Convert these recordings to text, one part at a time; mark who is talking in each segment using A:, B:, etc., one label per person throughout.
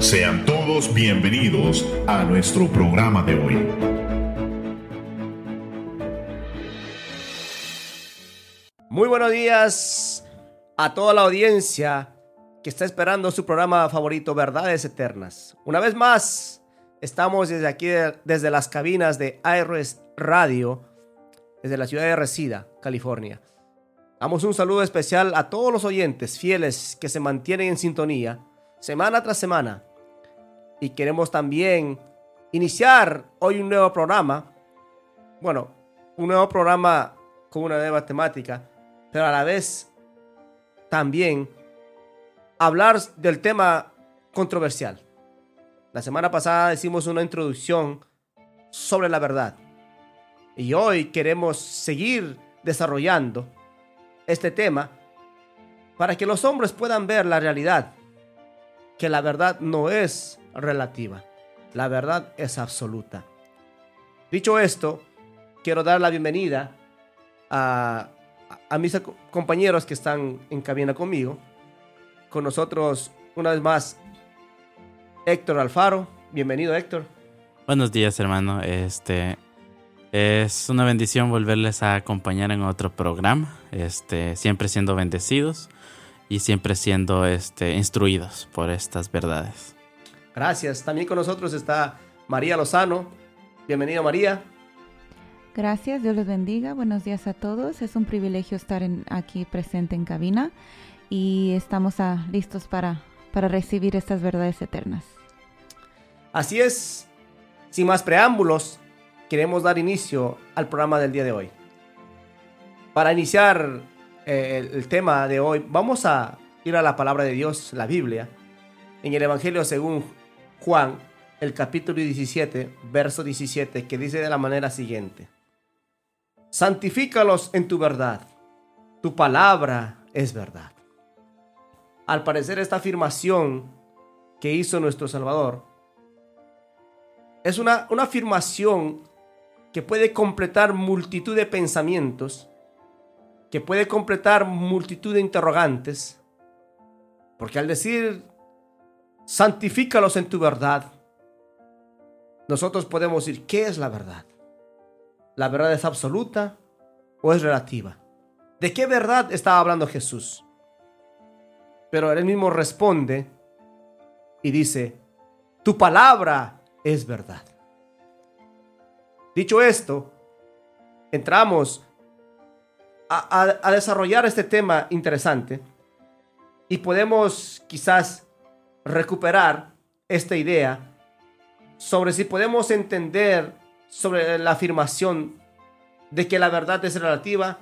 A: Sean todos bienvenidos a nuestro programa de hoy.
B: Muy buenos días a toda la audiencia que está esperando su programa favorito, Verdades Eternas. Una vez más, estamos desde aquí, desde las cabinas de ARS Radio, desde la ciudad de Resida, California. Damos un saludo especial a todos los oyentes fieles que se mantienen en sintonía semana tras semana. Y queremos también iniciar hoy un nuevo programa. Bueno, un nuevo programa con una nueva temática, pero a la vez también hablar del tema controversial. La semana pasada hicimos una introducción sobre la verdad. Y hoy queremos seguir desarrollando este tema para que los hombres puedan ver la realidad, que la verdad no es relativa, la verdad es absoluta. Dicho esto, quiero dar la bienvenida a, a mis compañeros que están en cabina conmigo. Con nosotros, una vez más, Héctor Alfaro. Bienvenido, Héctor.
C: Buenos días, hermano. Este, es una bendición volverles a acompañar en otro programa, este, siempre siendo bendecidos y siempre siendo este, instruidos por estas verdades.
B: Gracias. También con nosotros está María Lozano. Bienvenida María.
D: Gracias, Dios les bendiga. Buenos días a todos. Es un privilegio estar aquí presente en cabina y estamos ah, listos para, para recibir estas verdades eternas.
B: Así es. Sin más preámbulos, queremos dar inicio al programa del día de hoy. Para iniciar eh, el, tema de hoy, vamos a ir a la palabra de Dios, la Biblia, en el Evangelio según Juan, el capítulo 17, verso 17, que dice de la manera siguiente. Santifícalos en tu verdad, tu palabra es verdad. Al parecer esta afirmación que hizo nuestro Salvador es una, una afirmación que puede completar multitud de pensamientos, que puede completar multitud de interrogantes, porque al decir, santifícalos en tu verdad, nosotros podemos decir, ¿qué es la verdad? ¿La verdad es absoluta o es relativa? ¿De qué verdad estaba hablando Jesús? Pero él mismo responde y dice, tu palabra es verdad. Dicho esto, entramos a, desarrollar este tema interesante y podemos quizás recuperar esta idea sobre si podemos entender sobre la afirmación de que la verdad es relativa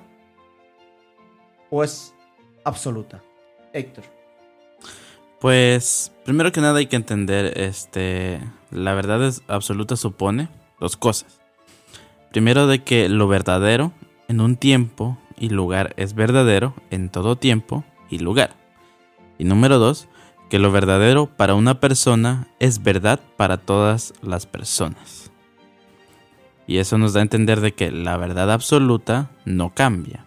B: o es absoluta. Héctor.
C: Pues primero que nada hay que entender este la verdad es absoluta supone dos cosas. Primero de que lo verdadero en un tiempo y lugar es verdadero en todo tiempo y lugar. Y número dos, que lo verdadero para una persona es verdad para todas las personas. Y eso nos da a entender de que la verdad absoluta no cambia.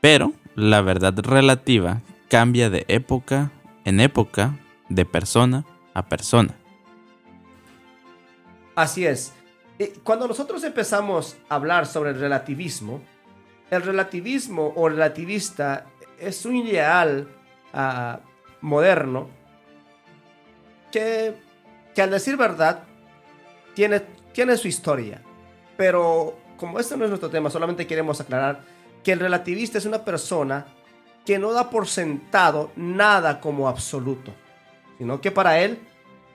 C: Pero la verdad relativa cambia de época en época, de persona a persona.
B: Así es. Eh, cuando nosotros empezamos a hablar sobre el relativismo, el relativismo o relativista es un ideal ah, moderno que, que, al decir verdad tiene, tiene su historia. Pero como este no es nuestro tema, solamente queremos aclarar que el relativista es una persona que no da por sentado nada como absoluto, sino que para él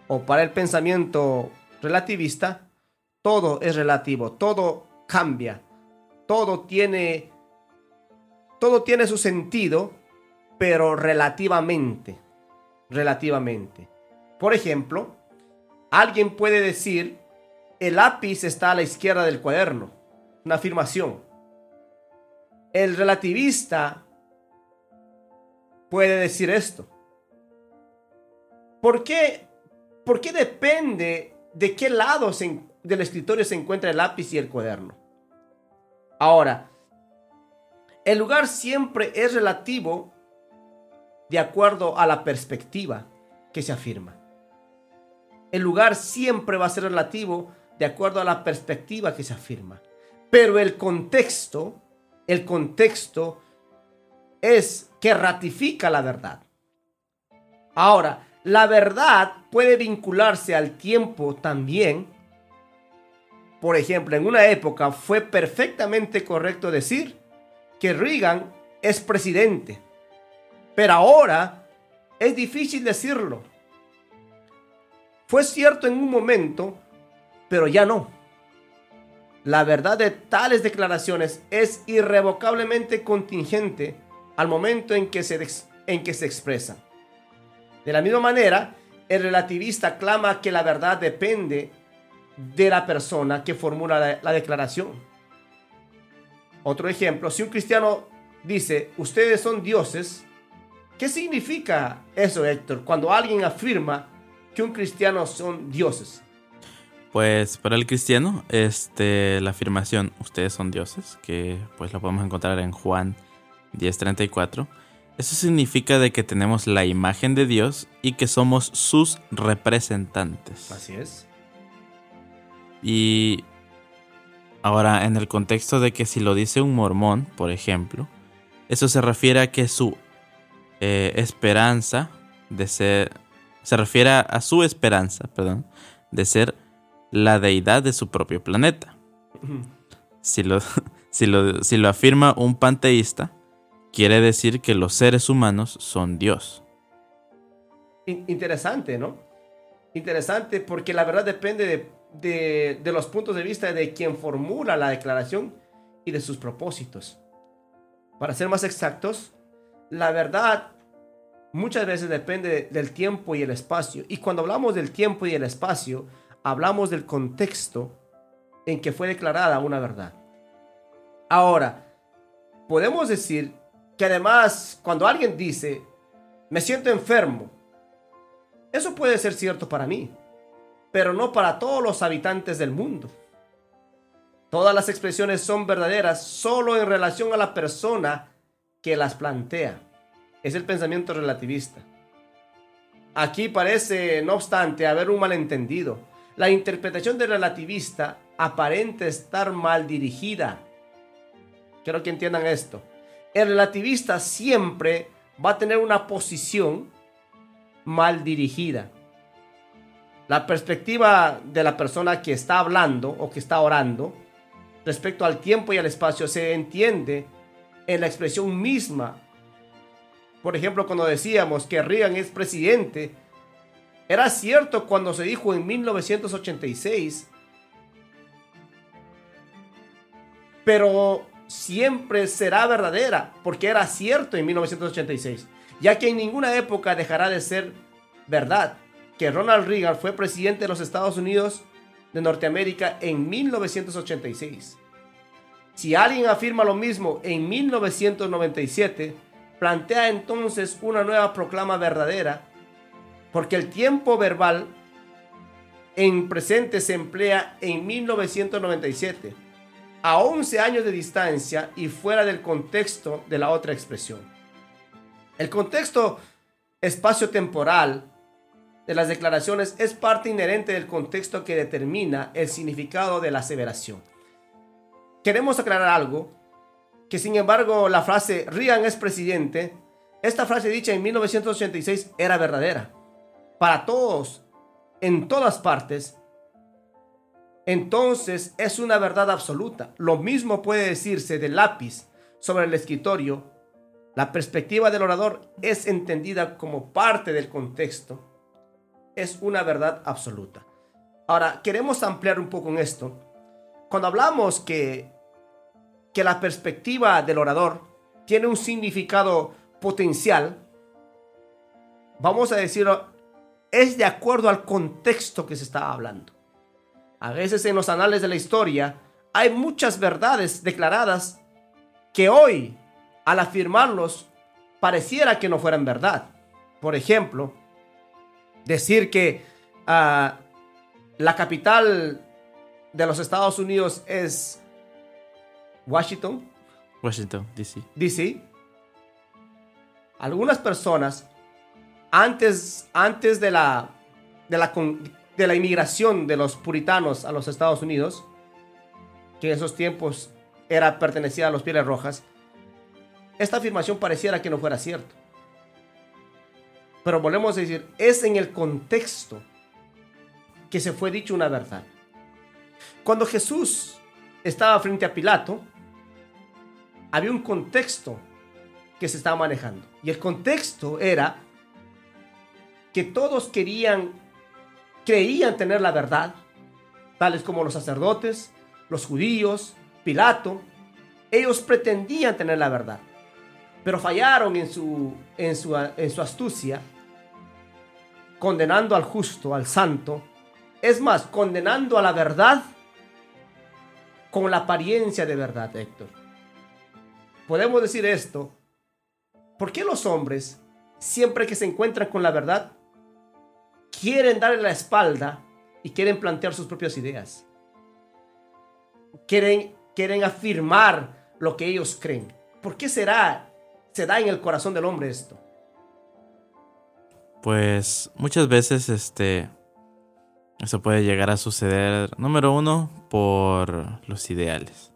B: o para el pensamiento relativista, todo es relativo, todo cambia, todo tiene, todo tiene su sentido, pero relativamente, relativamente. Por ejemplo, alguien puede decir, el lápiz está a la izquierda del cuaderno, una afirmación. El relativista puede decir esto. ¿Por qué, por qué depende de qué lado del escritorio se encuentra el lápiz y el cuaderno. Ahora, el lugar siempre es relativo de acuerdo a la perspectiva que se afirma. El lugar siempre va a ser relativo de acuerdo a la perspectiva que se afirma. Pero el contexto, el contexto es que ratifica la verdad. Ahora, la verdad puede vincularse al tiempo también. Por ejemplo, en una época fue perfectamente correcto decir que Reagan es presidente. Pero ahora es difícil decirlo. Fue cierto en un momento, pero ya no. La verdad de tales declaraciones es irrevocablemente contingente al momento en que se, en que se expresan. De la misma manera, el relativista clama que la verdad depende de la persona que formula la, la declaración. Otro ejemplo, si un cristiano dice, ustedes son dioses, ¿qué significa eso, Héctor, cuando alguien afirma que un cristiano son dioses?
C: Pues para el cristiano, este, la afirmación, ustedes son dioses, que pues lo podemos encontrar en Juan 10:34, eso significa de que tenemos la imagen de Dios y que somos sus representantes.
B: Así es.
C: Y ahora, en el contexto de que si lo dice un mormón, por ejemplo, eso se refiere a que su eh, esperanza de ser, se refiere a su esperanza, perdón, de ser la deidad de su propio planeta. Si lo, si lo, si lo afirma un panteísta, quiere decir que los seres humanos son Dios.
B: Interesante, ¿no? Interesante porque la verdad depende de, de, los puntos de vista de quien formula la declaración y de sus propósitos. Para ser más exactos, la verdad muchas veces depende del tiempo y el espacio. Y cuando hablamos del tiempo y el espacio, hablamos del contexto en que fue declarada una verdad. Ahora, podemos decir que además cuando alguien dice, me siento enfermo, eso puede ser cierto para mí, pero no para todos los habitantes del mundo. Todas las expresiones son verdaderas solo en relación a la persona que las plantea. Es el pensamiento relativista. Aquí parece, no obstante, haber un malentendido. La interpretación del relativista aparente estar mal dirigida. Quiero que entiendan esto el relativista siempre va a tener una posición mal dirigida. La perspectiva de la persona que está hablando o que está orando respecto al tiempo y al espacio se entiende en la expresión misma. Por ejemplo, cuando decíamos que Reagan es presidente, era cierto cuando se dijo en 1986, pero siempre será verdadera, porque era cierto en 1986, ya que en ninguna época dejará de ser verdad que Ronald Reagan fue presidente de los Estados Unidos de Norteamérica en 1986. Si alguien afirma lo mismo en 1997, plantea entonces una nueva proclama verdadera, porque el tiempo verbal en presente se emplea en 1997 a 11 años de distancia y fuera del contexto de la otra expresión. El contexto espacio-temporal de las declaraciones es parte inherente del contexto que determina el significado de la aseveración. Queremos aclarar algo, que sin embargo la frase Reagan es presidente, esta frase dicha en 1986 era verdadera. Para todos, en todas partes, entonces es una verdad absoluta. Lo mismo puede decirse del lápiz sobre el escritorio. La perspectiva del orador es entendida como parte del contexto. Es una verdad absoluta. Ahora, queremos ampliar un poco en esto. Cuando hablamos que, que la perspectiva del orador tiene un significado potencial, vamos a decirlo, es de acuerdo al contexto que se está hablando. A veces en los anales de la historia hay muchas verdades declaradas que hoy, al afirmarlos, pareciera que no fueran verdad. Por ejemplo, decir que ah, la capital de los Estados Unidos es Washington.
C: Washington, D.C.
B: D.C. Algunas personas, antes, antes de, la, de, la, de la inmigración de los puritanos a los Estados Unidos, que en esos tiempos era pertenecida a los Pieles Rojas, esta afirmación pareciera que no fuera cierto. Pero volvemos a decir, es en el contexto que se fue dicho una verdad. Cuando Jesús estaba frente a Pilato, había un contexto que se estaba manejando. Y el contexto era que todos querían, creían tener la verdad, tales como los sacerdotes, los judíos, Pilato. Ellos pretendían tener la verdad, pero fallaron en su, en su, en su astucia, condenando al justo, al santo. Es más, condenando a la verdad con la apariencia de verdad, Héctor. Podemos decir esto. ¿Por qué los hombres, siempre que se encuentran con la verdad, quieren darle la espalda y quieren plantear sus propias ideas? Quieren, quieren afirmar lo que ellos creen. ¿Por qué será, se da en el corazón del hombre esto?
C: Pues muchas veces este eso puede llegar a suceder, número uno, por los ideales.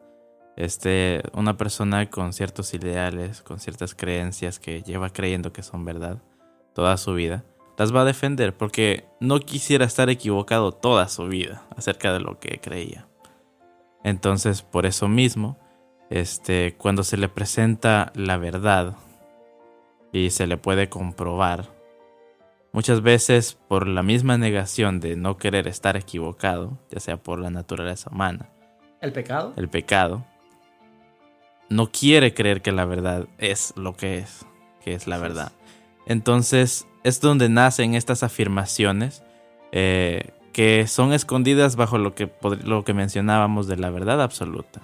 C: Este, una persona con ciertos ideales, con ciertas creencias que lleva creyendo que son verdad toda su vida, las va a defender porque no quisiera estar equivocado toda su vida acerca de lo que creía. Entonces, por eso mismo, este, cuando se le presenta la verdad y se le puede comprobar Muchas veces por la misma negación de no querer estar equivocado, ya sea por la naturaleza humana.
B: ¿El pecado?
C: El pecado. No quiere creer que la verdad es lo que es, que es la verdad. Entonces es donde nacen estas afirmaciones eh, que son escondidas bajo lo que, lo que mencionábamos de la verdad absoluta.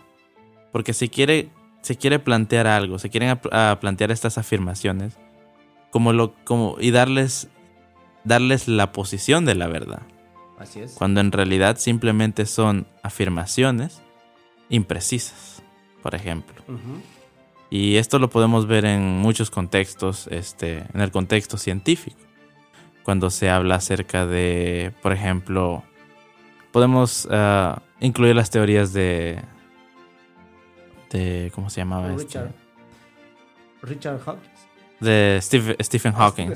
C: Porque si quiere, se quiere plantear algo, se quieren plantear estas afirmaciones como lo, como, y darles darles la posición de la verdad.
B: Así es.
C: Cuando en realidad simplemente son afirmaciones imprecisas, por ejemplo. Y esto lo podemos ver en muchos contextos, este, en el contexto científico. Cuando se habla acerca de, por ejemplo, podemos ah, incluir las teorías de, de ¿cómo se llamaba
B: Richard, este? Richard Hawkins.
C: De Stephen Hawking.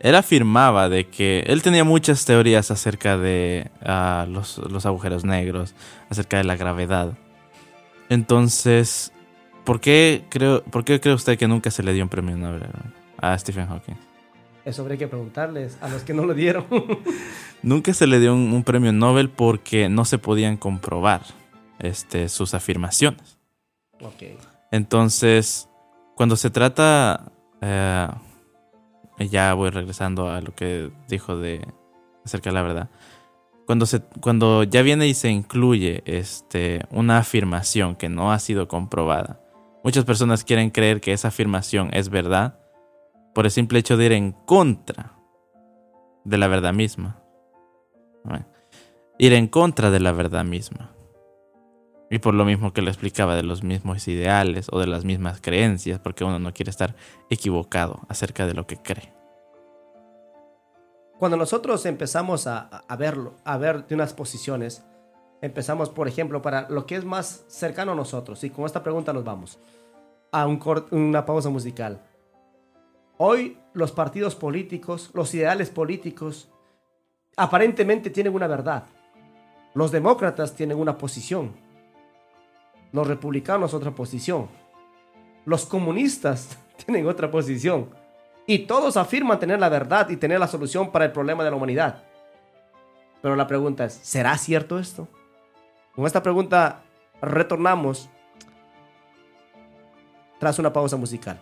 C: Él afirmaba de que él tenía muchas teorías acerca de ah, los, agujeros negros, acerca de la gravedad. Entonces, ¿por qué, creo, ¿por qué cree usted que nunca se le dio un premio Nobel a Stephen Hawking?
B: Eso habría que preguntarles a los que no lo dieron.
C: nunca se le dio un, premio Nobel porque no se podían comprobar este, sus afirmaciones. Entonces, cuando se trata... Eh, ya voy regresando a lo que dijo de acerca de la verdad. Cuando, se, cuando ya viene y se incluye este, una afirmación que no ha sido comprobada, muchas personas quieren creer que esa afirmación es verdad por el simple hecho de ir en contra de la verdad misma. Ir en contra de la verdad misma. Y por lo mismo que le explicaba de los mismos ideales o de las mismas creencias, porque uno no quiere estar equivocado acerca de lo que cree.
B: Cuando nosotros empezamos a, verlo, a ver de unas posiciones, empezamos, por ejemplo, para lo que es más cercano a nosotros, y con esta pregunta nos vamos a un una pausa musical. Hoy los partidos políticos, los ideales políticos, aparentemente tienen una verdad. Los demócratas tienen una posición los republicanos otra posición. Los comunistas tienen otra posición. Y todos afirman tener la verdad y tener la solución para el problema de la humanidad. Pero la pregunta es, ¿será cierto esto? Con esta pregunta retornamos tras una pausa musical.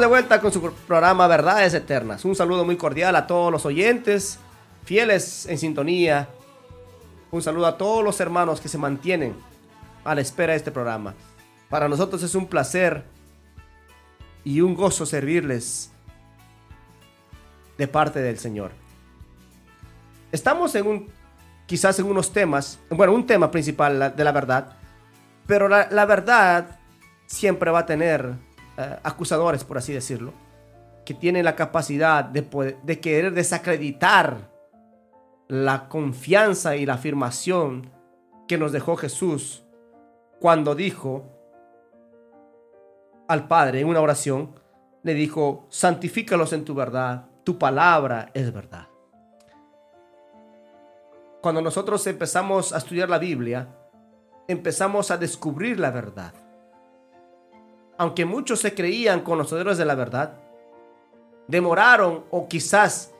B: De vuelta con su programa Verdades Eternas. Un saludo muy cordial a todos los oyentes, fieles en sintonía. Un saludo a todos los hermanos que se mantienen a la espera de este programa. Para nosotros es un placer y un gozo servirles de parte del Señor. Estamos en un, quizás en unos temas, bueno, un tema principal de la verdad, pero la, verdad siempre va a tener eh, acusadores, por así decirlo, que tienen la capacidad de, de querer desacreditar la confianza y la afirmación que nos dejó Jesús cuando dijo al Padre en una oración, le dijo, santifícalos en tu verdad, tu palabra es verdad. Cuando nosotros empezamos a estudiar la Biblia, empezamos a descubrir la verdad. Aunque muchos se creían conocedores de la verdad, demoraron o quizás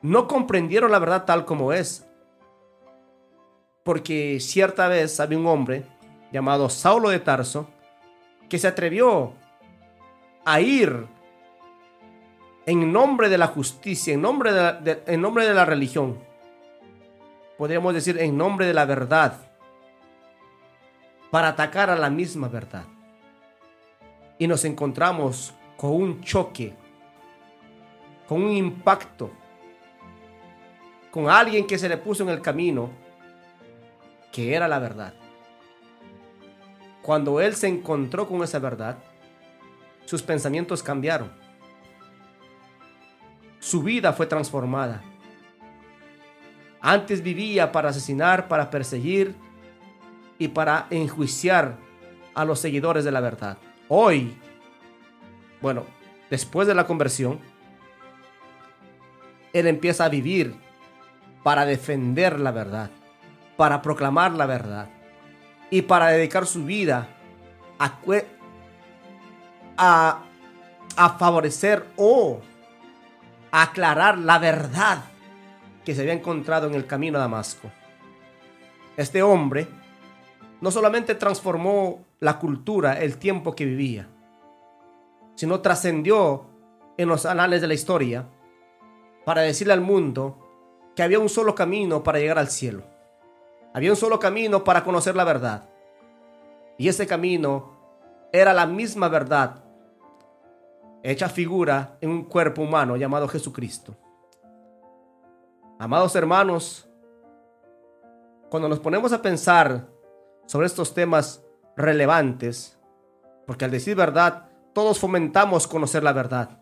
B: no comprendieron la verdad tal como es. Porque cierta vez había un hombre llamado Saulo de Tarso que se atrevió a ir en nombre de la justicia, en nombre de en nombre de la religión, podríamos decir en nombre de la verdad, para atacar a la misma verdad. Y nos encontramos con un choque, con un impacto, con alguien que se le puso en el camino, que era la verdad. Cuando él se encontró con esa verdad, sus pensamientos cambiaron. Su vida fue transformada. Antes vivía para asesinar, para perseguir y para enjuiciar a los seguidores de la verdad. Hoy, bueno, después de la conversión, él empieza a vivir para defender la verdad, para proclamar la verdad y para dedicar su vida a, a, favorecer o aclarar la verdad que se había encontrado en el camino a Damasco. Este hombre no solamente transformó la cultura, el tiempo que vivía, sino trascendió en los anales de la historia para decirle al mundo que había un solo camino para llegar al cielo. Había un solo camino para conocer la verdad. Y ese camino era la misma verdad hecha figura en un cuerpo humano llamado Jesucristo. Amados hermanos, cuando nos ponemos a pensar sobre estos temas relevantes, porque al decir verdad, todos fomentamos conocer la verdad,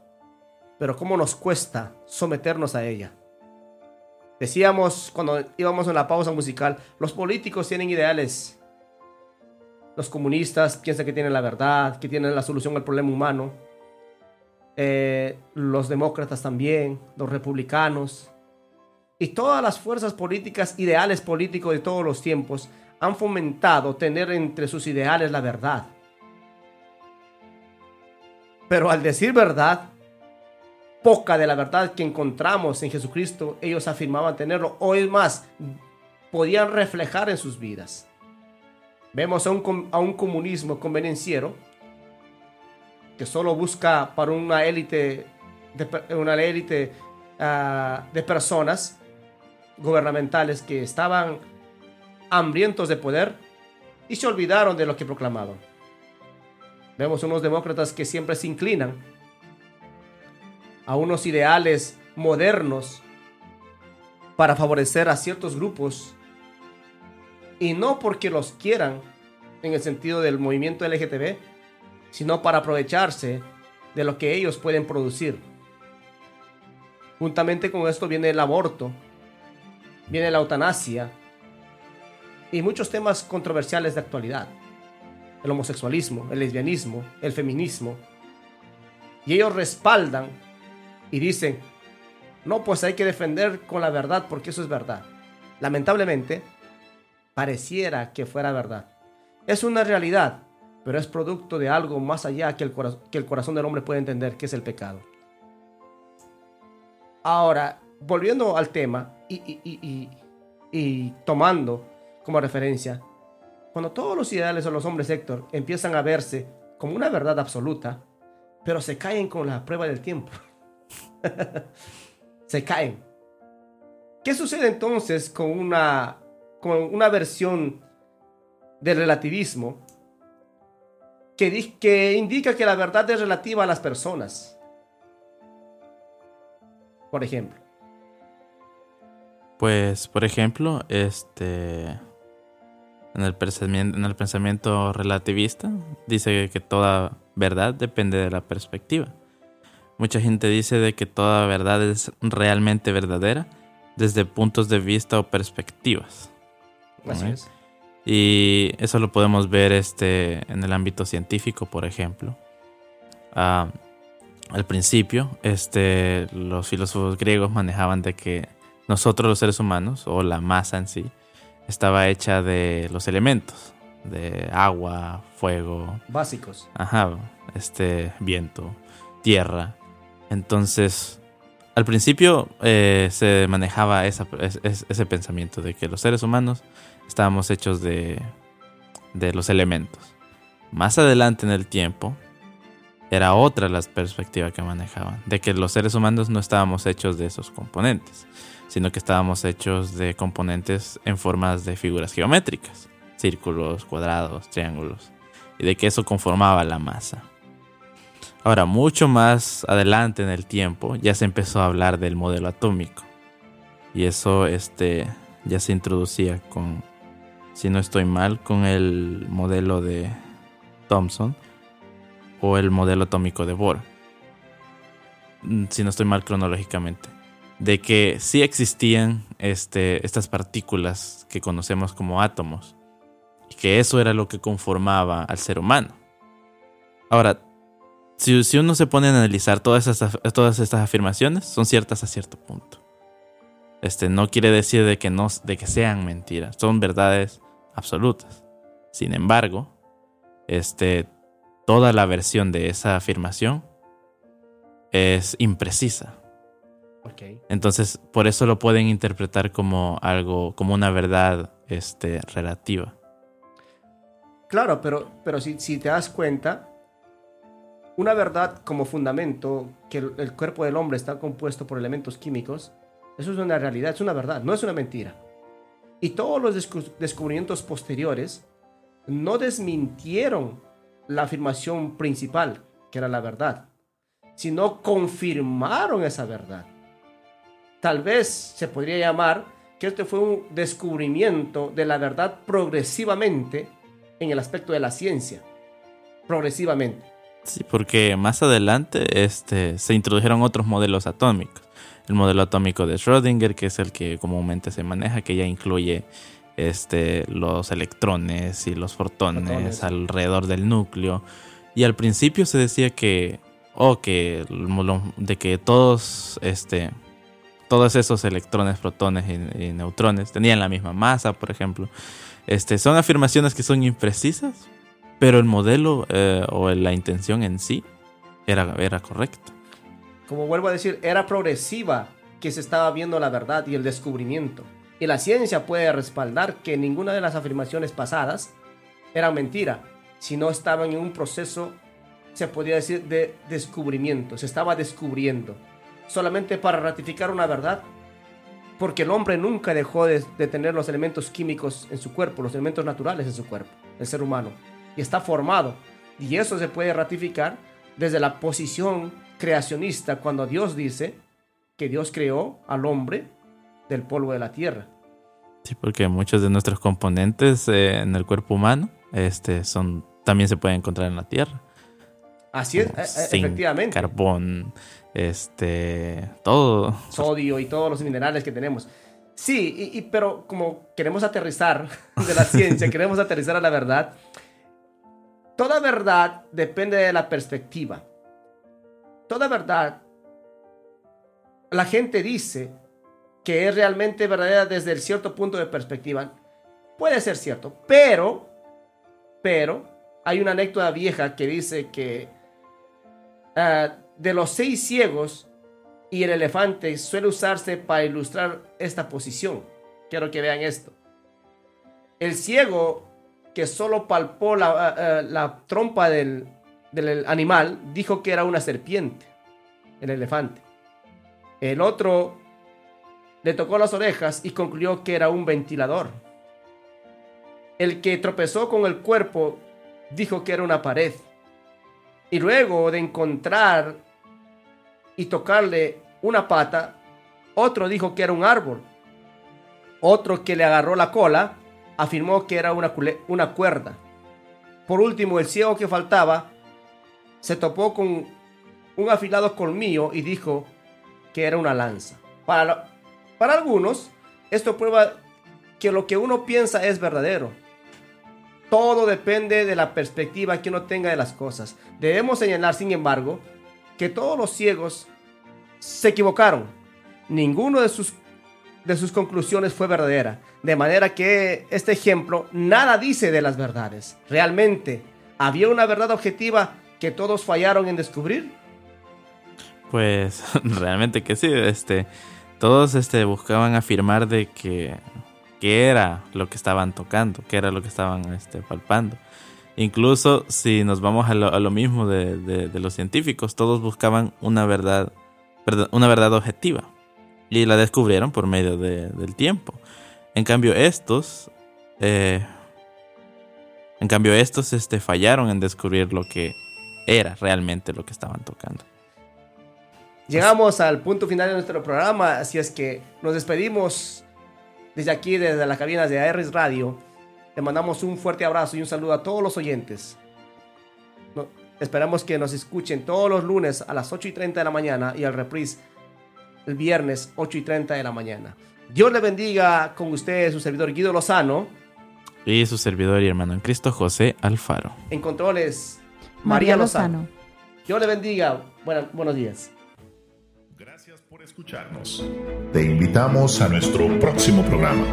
B: pero ¿cómo nos cuesta someternos a ella? Decíamos cuando íbamos en la pausa musical, los políticos tienen ideales. Los comunistas piensan que tienen la verdad, que tienen la solución al problema humano. Eh, los demócratas también, los republicanos, y todas las fuerzas políticas, ideales políticos de todos los tiempos, han fomentado tener entre sus ideales la verdad. Pero al decir verdad, poca de la verdad que encontramos en Jesucristo, ellos afirmaban tenerlo, o es más, podían reflejar en sus vidas. Vemos a un, a un comunismo convenenciero que solo busca para una élite de, una élite ah, de personas gubernamentales que estaban hambrientos de poder y se olvidaron de lo que proclamaban. Vemos unos demócratas que siempre se inclinan a unos ideales modernos para favorecer a ciertos grupos y no porque los quieran en el sentido del movimiento LGTB, sino para aprovecharse de lo que ellos pueden producir. Juntamente con esto viene el aborto, viene la eutanasia y muchos temas controversiales de actualidad. El homosexualismo, el lesbianismo, el feminismo. Y ellos respaldan y dicen, no, pues hay que defender con la verdad porque eso es verdad. Lamentablemente, pareciera que fuera verdad. Es una realidad, pero es producto de algo más allá que el, que el corazón del hombre puede entender, que es el pecado. Ahora, volviendo al tema y, tomando como referencia, cuando todos los ideales o los hombres, Héctor, empiezan a verse como una verdad absoluta, pero se caen con la prueba del tiempo. se caen. ¿Qué sucede entonces con una, con una versión del relativismo que, que indica que la verdad es relativa a las personas? Por ejemplo.
C: Pues, por ejemplo, este. En el, pensamiento, en el pensamiento relativista dice que toda verdad depende de la perspectiva. Mucha gente dice de que toda verdad es realmente verdadera desde puntos de vista o perspectivas.
B: Así es.
C: Y eso lo podemos ver este, en el ámbito científico, por ejemplo. Ah, al principio, este, los filósofos griegos manejaban de que nosotros los seres humanos, o la masa en sí, estaba hecha de los elementos, de agua, fuego.
B: Básicos.
C: Ajá, este, viento, tierra. Entonces, al principio eh, se manejaba ese pensamiento de que los seres humanos estábamos hechos de, de los elementos. Más adelante en el tiempo, era otra la perspectiva que manejaban, de que los seres humanos no estábamos hechos de esos componentes, sino que estábamos hechos de componentes en formas de figuras geométricas, círculos, cuadrados, triángulos, y de que eso conformaba la masa. Ahora, mucho más adelante en el tiempo, ya se empezó a hablar del modelo atómico. Y eso este, ya se introducía con, si no estoy mal, con el modelo de Thomson o el modelo atómico de Bohr. Mm, si no estoy mal cronológicamente de que sí existían este, estas partículas que conocemos como átomos y que eso era lo que conformaba al ser humano. Ahora, si, uno se pone a analizar todas, estas, todas estas afirmaciones, son ciertas a cierto punto. Este, no quiere decir de que, no, de que sean mentiras, son verdades absolutas. Sin embargo, este, toda la versión de esa afirmación es imprecisa entonces, por eso lo pueden interpretar como algo, como una verdad este, relativa.
B: Claro, pero, pero si, si te das cuenta, una verdad como fundamento, que el, cuerpo del hombre está compuesto por elementos químicos, eso es una realidad, es una verdad, no es una mentira. Y todos los descubrimientos posteriores no desmintieron la afirmación principal, que era la verdad, sino confirmaron esa verdad tal vez se podría llamar que este fue un descubrimiento de la verdad progresivamente en el aspecto de la ciencia. Progresivamente.
C: Sí, porque más adelante este, se introdujeron otros modelos atómicos. El modelo atómico de Schrödinger, que es el que comúnmente se maneja, que ya incluye este, los electrones y los fotones, alrededor del núcleo. Y al principio se decía que, oh, que, de que todos, este, todos esos electrones, protones y, neutrones tenían la misma masa, por ejemplo. Este, son afirmaciones que son imprecisas, pero el modelo eh, o la intención en sí era, era correcta.
B: Como vuelvo a decir, era progresiva que se estaba viendo la verdad y el descubrimiento. Y la ciencia puede respaldar que ninguna de las afirmaciones pasadas eran mentira, sino estaban en un proceso, se podría decir, de descubrimiento. Se estaba descubriendo solamente para ratificar una verdad, porque el hombre nunca dejó de, tener los elementos químicos en su cuerpo, los elementos naturales en su cuerpo, el ser humano, y está formado. Y eso se puede ratificar desde la posición creacionista cuando Dios dice que Dios creó al hombre del polvo de la tierra.
C: Sí, porque muchos de nuestros componentes eh, en el cuerpo humano este, son, también se pueden encontrar en la tierra.
B: Así es, e, e, efectivamente.
C: Carbón, este, todo.
B: Sodio y todos los minerales que tenemos. Sí, y, pero como queremos aterrizar de la ciencia, queremos aterrizar a la verdad, toda verdad depende de la perspectiva. Toda verdad, la gente dice que es realmente verdadera desde el cierto punto de perspectiva. Puede ser cierto, pero, pero, hay una anécdota vieja que dice que ah, de los seis ciegos y el elefante suele usarse para ilustrar esta posición. Quiero que vean esto. El ciego que solo palpó la, eh, eh, trompa del, del animal dijo que era una serpiente, el elefante. El otro le tocó las orejas y concluyó que era un ventilador. El que tropezó con el cuerpo dijo que era una pared. Y luego de encontrar y tocarle una pata, otro dijo que era un árbol. Otro que le agarró la cola afirmó que era una, cuerda. Por último, el ciego que faltaba se topó con un afilado colmillo y dijo que era una lanza. Para, para algunos, esto prueba que lo que uno piensa es verdadero. Todo depende de la perspectiva que uno tenga de las cosas. Debemos señalar, sin embargo, que todos los ciegos se equivocaron. Ninguno de sus, de sus conclusiones fue verdadera. De manera que este ejemplo nada dice de las verdades. Realmente, ¿había una verdad objetiva que todos fallaron en descubrir?
C: Pues realmente que sí, este, todos este, buscaban afirmar de que, que era lo que estaban tocando, que era lo que estaban este, palpando. Incluso si nos vamos a lo, mismo de, los científicos, todos buscaban una verdad, una verdad objetiva y la descubrieron por medio del tiempo. En cambio estos, eh, en cambio estos este, fallaron en descubrir lo que era realmente lo que estaban tocando.
B: Llegamos al punto final de nuestro programa, así es que nos despedimos desde aquí, desde las cabinas de ARS Radio. Le mandamos un fuerte abrazo y un saludo a todos los oyentes. esperamos que nos escuchen todos los lunes a las 8 y 30 de la mañana y al reprise el viernes 8 y 30 de la mañana. Dios le bendiga con ustedes, su servidor Guido Lozano.
C: Y su servidor y hermano en Cristo José Alfaro.
B: En controles María, Lozano. Dios le bendiga. buenos días.
A: Gracias por escucharnos. Te invitamos a nuestro próximo programa.